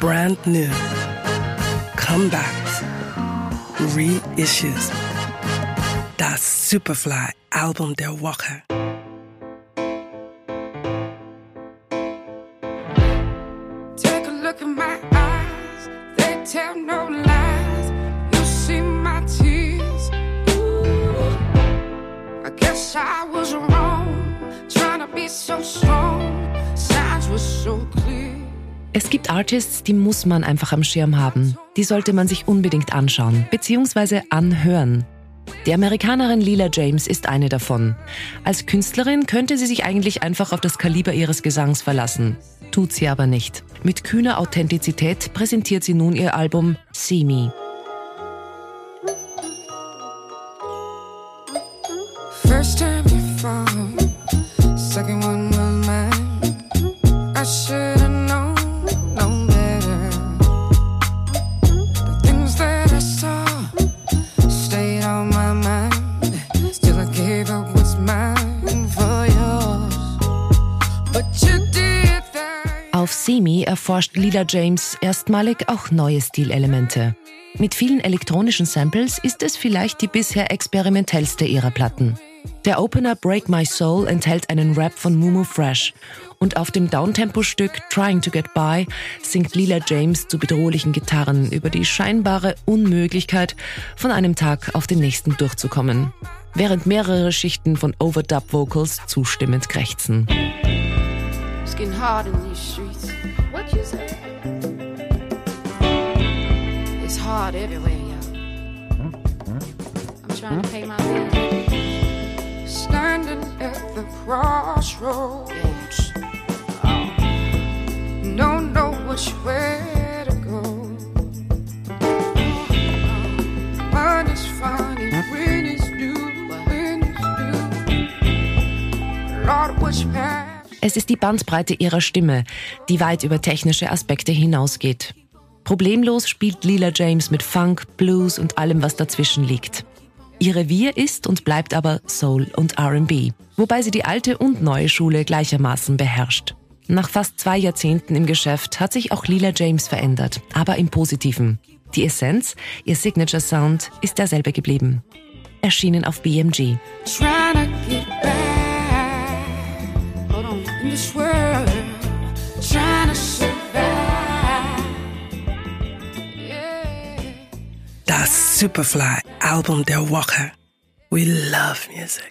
brand new, comebacks, reissues. Das Superfly Album der Woche. Take a look in my eyes, they tell no lies. You see my tears. I guess I was wrong, trying to be so strong. Signs were so clear. Es gibt Artists, die muss man einfach am Schirm haben. Die sollte man sich unbedingt anschauen, beziehungsweise anhören. Die Amerikanerin Lila James ist eine davon. Als Künstlerin könnte sie sich eigentlich einfach auf das Kaliber ihres Gesangs verlassen. Tut sie aber nicht. Mit kühner Authentizität präsentiert sie nun ihr Album See Me. First time you fall, second one was mine. I should Auf See Me erforscht Lila James erstmalig auch neue Stilelemente. Mit vielen elektronischen Samples ist es vielleicht die bisher experimentellste ihrer Platten. Der Opener Break My Soul enthält einen Rap von Mumu Fresh und auf dem Downtempo-Stück Trying to Get By singt Lila James zu bedrohlichen Gitarren über die scheinbare Unmöglichkeit, von einem Tag auf den nächsten durchzukommen, während mehrere Schichten von Overdub-Vocals zustimmend krächzen. It's hard everywhere, yo. I'm trying to pay my bills. Crossroads. Don't know which way to go. Mine is funny when it's new, when it's new. Lord, which path? Es ist die Bandbreite ihrer Stimme, die weit über technische Aspekte hinausgeht. Problemlos spielt Lila James mit Funk, Blues und allem, was dazwischen liegt. Ihr Revier ist und bleibt aber Soul und RB, wobei sie die alte und neue Schule gleichermaßen beherrscht. Nach fast zwei Jahrzehnten im Geschäft hat sich auch Lila James verändert, aber im Positiven. Die Essenz, ihr Signature Sound, ist derselbe geblieben. Erschienen auf BMG. trying to get back. Hold on, in this world, trying to survive. Yeah. Das Superfly Album der Woche. We love music.